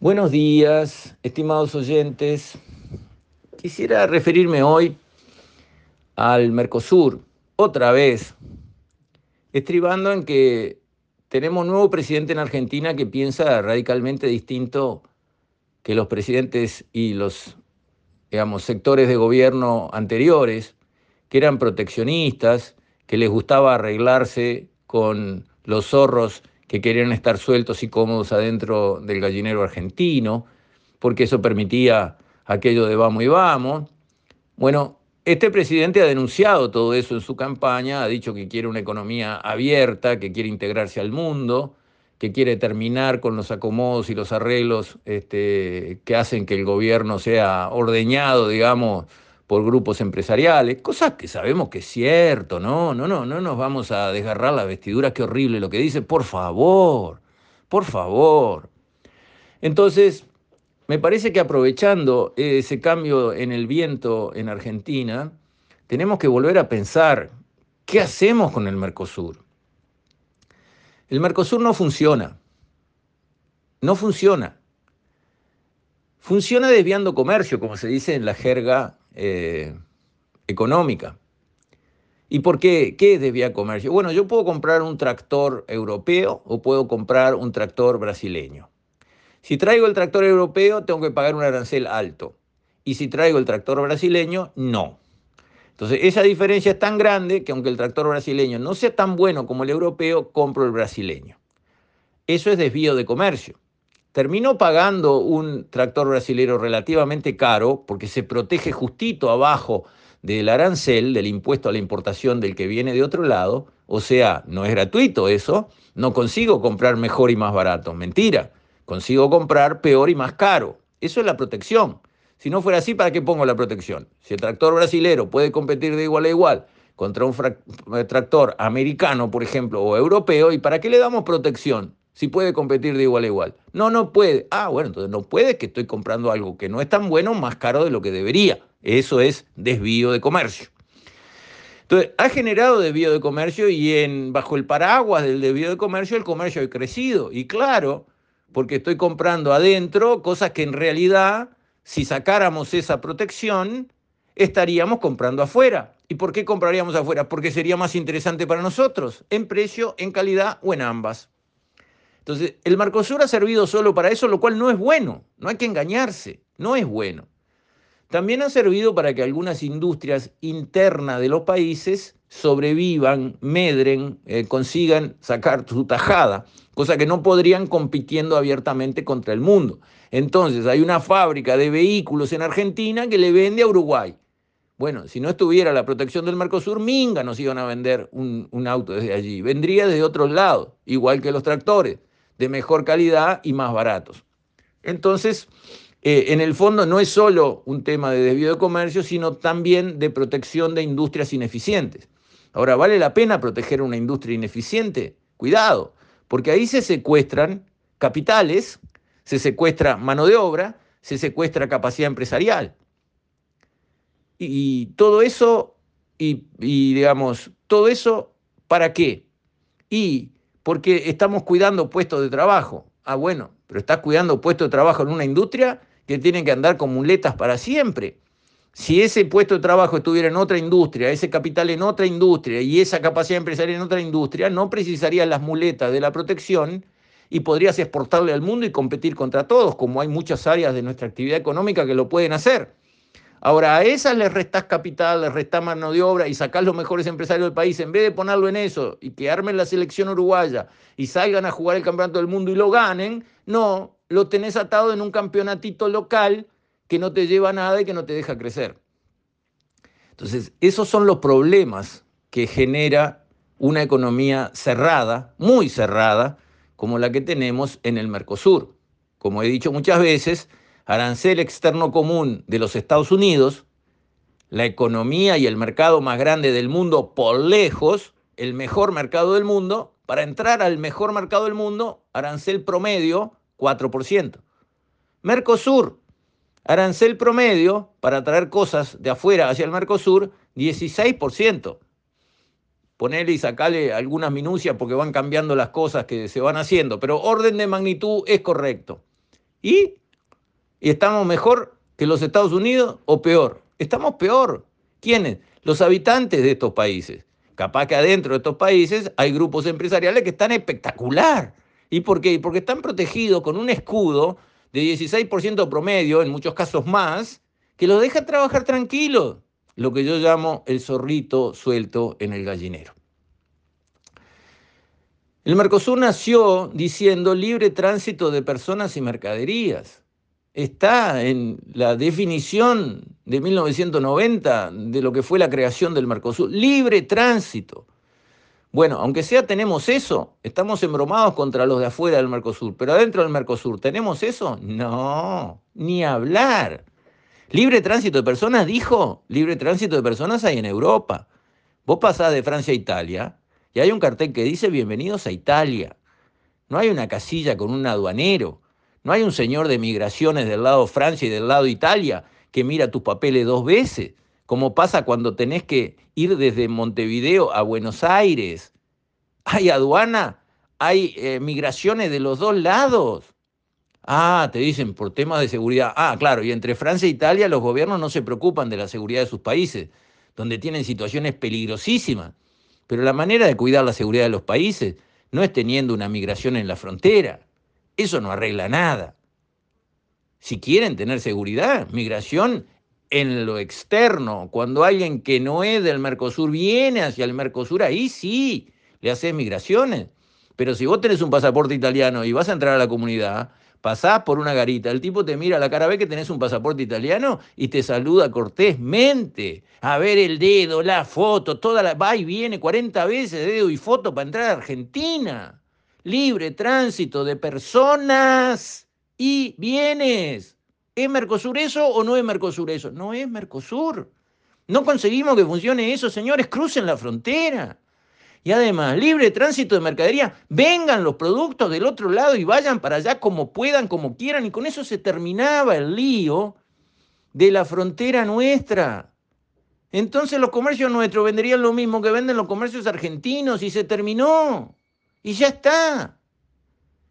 Buenos días, estimados oyentes. Quisiera referirme hoy al Mercosur, otra vez, estribando en que tenemos nuevo presidente en Argentina que piensa radicalmente distinto que los presidentes y los digamos, sectores de gobierno anteriores, que eran proteccionistas, que les gustaba arreglarse con los zorros que querían estar sueltos y cómodos adentro del gallinero argentino, porque eso permitía aquello de vamos y vamos. Bueno, este presidente ha denunciado todo eso en su campaña, ha dicho que quiere una economía abierta, que quiere integrarse al mundo, que quiere terminar con los acomodos y los arreglos este, que hacen que el gobierno sea ordeñado, digamos, por grupos empresariales, cosas que sabemos que es cierto, ¿no? No, no, no nos vamos a desgarrar la vestidura, qué horrible lo que dice, por favor, por favor. Entonces, me parece que aprovechando ese cambio en el viento en Argentina, tenemos que volver a pensar, ¿qué hacemos con el Mercosur? El Mercosur no funciona, no funciona. Funciona desviando comercio, como se dice en la jerga eh, económica. ¿Y por qué? ¿Qué es desviar comercio? Bueno, yo puedo comprar un tractor europeo o puedo comprar un tractor brasileño. Si traigo el tractor europeo, tengo que pagar un arancel alto. Y si traigo el tractor brasileño, no. Entonces, esa diferencia es tan grande que aunque el tractor brasileño no sea tan bueno como el europeo, compro el brasileño. Eso es desvío de comercio terminó pagando un tractor brasilero relativamente caro porque se protege justito abajo del arancel, del impuesto a la importación del que viene de otro lado, o sea, no es gratuito eso, no consigo comprar mejor y más barato, mentira, consigo comprar peor y más caro, eso es la protección. Si no fuera así, ¿para qué pongo la protección? Si el tractor brasilero puede competir de igual a igual contra un tractor americano, por ejemplo, o europeo, ¿y para qué le damos protección? Si puede competir de igual a igual. No, no puede. Ah, bueno, entonces no puede que estoy comprando algo que no es tan bueno más caro de lo que debería. Eso es desvío de comercio. Entonces, ha generado desvío de comercio y en, bajo el paraguas del desvío de comercio el comercio ha crecido. Y claro, porque estoy comprando adentro cosas que en realidad, si sacáramos esa protección, estaríamos comprando afuera. ¿Y por qué compraríamos afuera? Porque sería más interesante para nosotros, en precio, en calidad o en ambas. Entonces, el Mercosur ha servido solo para eso, lo cual no es bueno, no hay que engañarse, no es bueno. También ha servido para que algunas industrias internas de los países sobrevivan, medren, eh, consigan sacar su tajada, cosa que no podrían compitiendo abiertamente contra el mundo. Entonces, hay una fábrica de vehículos en Argentina que le vende a Uruguay. Bueno, si no estuviera la protección del Mercosur, Minga nos iban a vender un, un auto desde allí. Vendría desde otros lados, igual que los tractores de mejor calidad y más baratos. Entonces, eh, en el fondo no es solo un tema de desvío de comercio, sino también de protección de industrias ineficientes. Ahora, ¿vale la pena proteger una industria ineficiente? Cuidado, porque ahí se secuestran capitales, se secuestra mano de obra, se secuestra capacidad empresarial. Y, todo eso, y, y digamos, todo eso, ¿para qué? Y porque estamos cuidando puestos de trabajo. Ah, bueno, pero estás cuidando puestos de trabajo en una industria que tiene que andar con muletas para siempre. Si ese puesto de trabajo estuviera en otra industria, ese capital en otra industria y esa capacidad empresarial en otra industria, no precisarías las muletas de la protección y podrías exportarle al mundo y competir contra todos, como hay muchas áreas de nuestra actividad económica que lo pueden hacer. Ahora, a esas les restás capital, les restás mano de obra y sacás los mejores empresarios del país, en vez de ponerlo en eso y que armen la selección uruguaya y salgan a jugar el campeonato del mundo y lo ganen, no, lo tenés atado en un campeonatito local que no te lleva a nada y que no te deja crecer. Entonces, esos son los problemas que genera una economía cerrada, muy cerrada, como la que tenemos en el Mercosur. Como he dicho muchas veces, arancel externo común de los Estados Unidos, la economía y el mercado más grande del mundo por lejos, el mejor mercado del mundo, para entrar al mejor mercado del mundo, arancel promedio 4%. Mercosur, arancel promedio para traer cosas de afuera hacia el Mercosur, 16%. Ponele y sacale algunas minucias porque van cambiando las cosas que se van haciendo, pero orden de magnitud es correcto. ¿Y? ¿Y estamos mejor que los Estados Unidos o peor? Estamos peor. ¿Quiénes? Los habitantes de estos países. Capaz que adentro de estos países hay grupos empresariales que están espectacular. ¿Y por qué? Porque están protegidos con un escudo de 16% promedio, en muchos casos más, que los deja trabajar tranquilos. Lo que yo llamo el zorrito suelto en el gallinero. El Mercosur nació diciendo libre tránsito de personas y mercaderías. Está en la definición de 1990 de lo que fue la creación del Mercosur. Libre tránsito. Bueno, aunque sea tenemos eso, estamos embromados contra los de afuera del Mercosur, pero adentro del Mercosur, ¿tenemos eso? No, ni hablar. Libre tránsito de personas, dijo, libre tránsito de personas hay en Europa. Vos pasás de Francia a Italia y hay un cartel que dice bienvenidos a Italia. No hay una casilla con un aduanero, no hay un señor de migraciones del lado Francia y del lado Italia que mira tus papeles dos veces como pasa cuando tenés que ir desde Montevideo a Buenos Aires. Hay aduana, hay eh, migraciones de los dos lados. Ah, te dicen por temas de seguridad. Ah, claro, y entre Francia e Italia los gobiernos no se preocupan de la seguridad de sus países, donde tienen situaciones peligrosísimas. Pero la manera de cuidar la seguridad de los países no es teniendo una migración en la frontera. Eso no arregla nada. Si quieren tener seguridad, migración en lo externo, cuando alguien que no es del Mercosur viene hacia el Mercosur, ahí sí le haces migraciones. Pero si vos tenés un pasaporte italiano y vas a entrar a la comunidad, pasás por una garita, el tipo te mira a la cara, ve que tenés un pasaporte italiano y te saluda cortésmente. A ver el dedo, la foto, toda la. Va y viene 40 veces dedo y foto para entrar a Argentina. Libre tránsito de personas y bienes. ¿Es Mercosur eso o no es Mercosur eso? No es Mercosur. No conseguimos que funcione eso, señores, crucen la frontera. Y además, libre tránsito de mercadería, vengan los productos del otro lado y vayan para allá como puedan, como quieran, y con eso se terminaba el lío de la frontera nuestra. Entonces los comercios nuestros venderían lo mismo que venden los comercios argentinos y se terminó. Y ya está.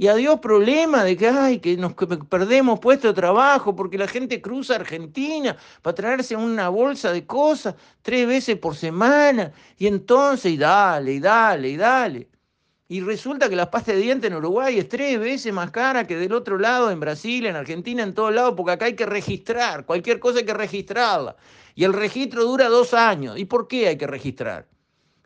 Y adiós problema de que, ay, que nos perdemos puesto de trabajo porque la gente cruza Argentina para traerse una bolsa de cosas tres veces por semana. Y entonces, y dale, y dale, y dale. Y resulta que la pasta de dientes en Uruguay es tres veces más cara que del otro lado, en Brasil, en Argentina, en todos lados, porque acá hay que registrar, cualquier cosa hay que registrarla. Y el registro dura dos años. ¿Y por qué hay que registrar?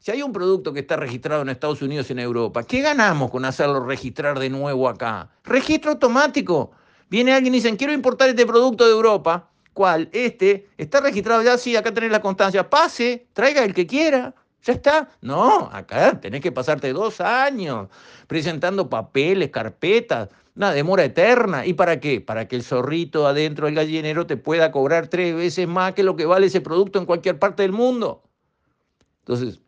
Si hay un producto que está registrado en Estados Unidos y en Europa, ¿qué ganamos con hacerlo registrar de nuevo acá? Registro automático. Viene alguien y dice, quiero importar este producto de Europa. ¿Cuál? Este. ¿Está registrado ya? Sí, acá tenés la constancia. Pase, traiga el que quiera. ¿Ya está? No, acá tenés que pasarte dos años presentando papeles, carpetas, una demora eterna. ¿Y para qué? Para que el zorrito adentro del gallinero te pueda cobrar tres veces más que lo que vale ese producto en cualquier parte del mundo. Entonces,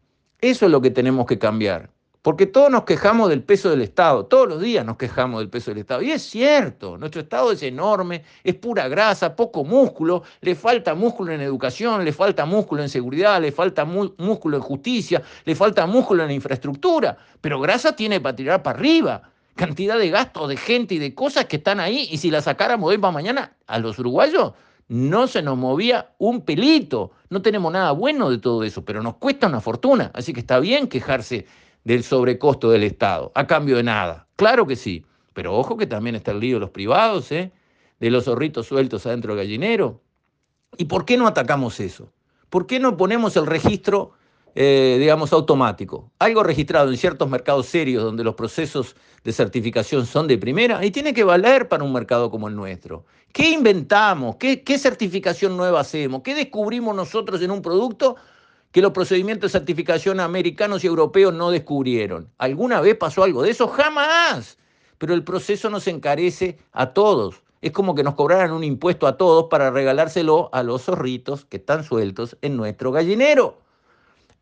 eso es lo que tenemos que cambiar. Porque todos nos quejamos del peso del Estado, todos los días nos quejamos del peso del Estado. Y es cierto, nuestro Estado es enorme, es pura grasa, poco músculo, le falta músculo en educación, le falta músculo en seguridad, le falta músculo en justicia, le falta músculo en infraestructura, pero grasa tiene para tirar para arriba. Cantidad de gastos, de gente y de cosas que están ahí, y si la sacáramos hoy para mañana, a los uruguayos no se nos movía un pelito. No tenemos nada bueno de todo eso, pero nos cuesta una fortuna. Así que está bien quejarse del sobrecosto del Estado, a cambio de nada. Claro que sí, pero ojo que también está el lío de los privados, ¿eh? de los zorritos sueltos adentro del gallinero. ¿Y por qué no atacamos eso? ¿Por qué no ponemos el registro eh, digamos, automático. Algo registrado en ciertos mercados serios donde los procesos de certificación son de primera y tiene que valer para un mercado como el nuestro. ¿Qué inventamos? ¿Qué, qué certificación nueva hacemos? ¿Qué descubrimos nosotros en un producto que los procedimientos de certificación americanos y europeos no descubrieron? ¿Alguna vez pasó algo de eso? Jamás. Pero el proceso nos encarece a todos. Es como que nos cobraran un impuesto a todos para regalárselo a los zorritos que están sueltos en nuestro gallinero.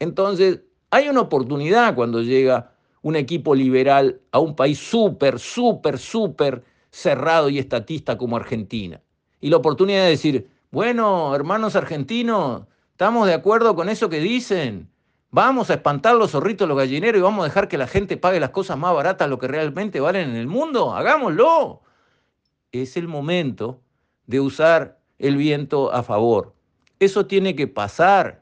Entonces, hay una oportunidad cuando llega un equipo liberal a un país súper, súper, súper cerrado y estatista como Argentina. Y la oportunidad de decir, bueno, hermanos argentinos, ¿estamos de acuerdo con eso que dicen? Vamos a espantar los zorritos, los gallineros y vamos a dejar que la gente pague las cosas más baratas lo que realmente valen en el mundo. Hagámoslo. es el momento de usar el viento a favor. Eso tiene que pasar.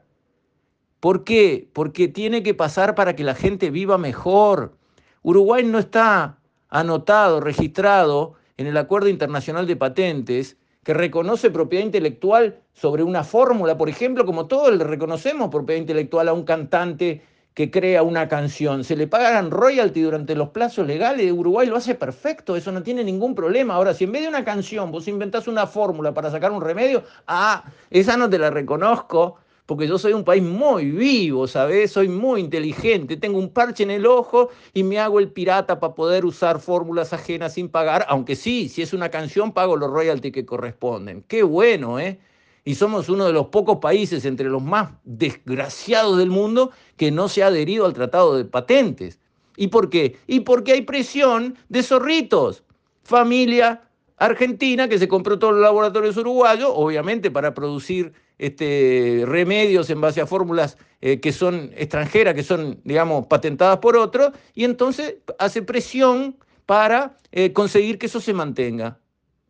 ¿Por qué? Porque tiene que pasar para que la gente viva mejor. Uruguay no está anotado, registrado en el Acuerdo Internacional de Patentes que reconoce propiedad intelectual sobre una fórmula, por ejemplo, como todos le reconocemos propiedad intelectual a un cantante que crea una canción. Se le pagan royalty durante los plazos legales. Uruguay lo hace perfecto, eso no tiene ningún problema. Ahora, si en vez de una canción vos inventás una fórmula para sacar un remedio, ah, esa no te la reconozco, porque yo soy un país muy vivo, ¿sabes? Soy muy inteligente, tengo un parche en el ojo y me hago el pirata para poder usar fórmulas ajenas sin pagar, aunque sí, si es una canción pago los royalties que corresponden. Qué bueno, ¿eh? y somos uno de los pocos países entre los más desgraciados del mundo que no se ha adherido al Tratado de Patentes. ¿Y por qué? Y porque hay presión de zorritos. Familia argentina que se compró todos los laboratorios uruguayos, obviamente para producir este, remedios en base a fórmulas eh, que son extranjeras, que son, digamos, patentadas por otros, y entonces hace presión para eh, conseguir que eso se mantenga.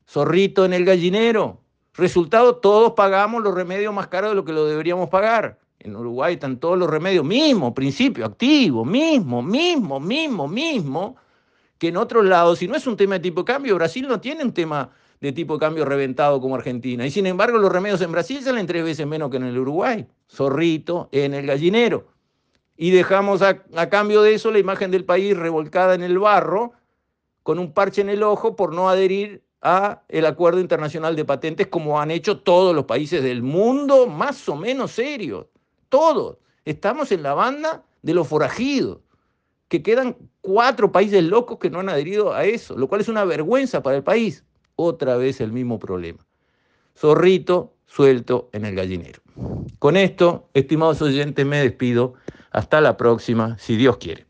Zorrito en el gallinero, Resultado, todos pagamos los remedios más caros de lo que lo deberíamos pagar. En Uruguay están todos los remedios, mismo principio activo, mismo, mismo, mismo, mismo, que en otros lados, si no es un tema de tipo cambio, Brasil no tiene un tema de tipo cambio reventado como Argentina. Y sin embargo, los remedios en Brasil salen tres veces menos que en el Uruguay. Zorrito en el gallinero. Y dejamos a, a cambio de eso la imagen del país revolcada en el barro, con un parche en el ojo por no adherir a el acuerdo internacional de patentes como han hecho todos los países del mundo más o menos serios. Todos. Estamos en la banda de los forajidos, que quedan cuatro países locos que no han adherido a eso, lo cual es una vergüenza para el país. Otra vez el mismo problema. Zorrito suelto en el gallinero. Con esto, estimados oyentes, me despido. Hasta la próxima, si Dios quiere.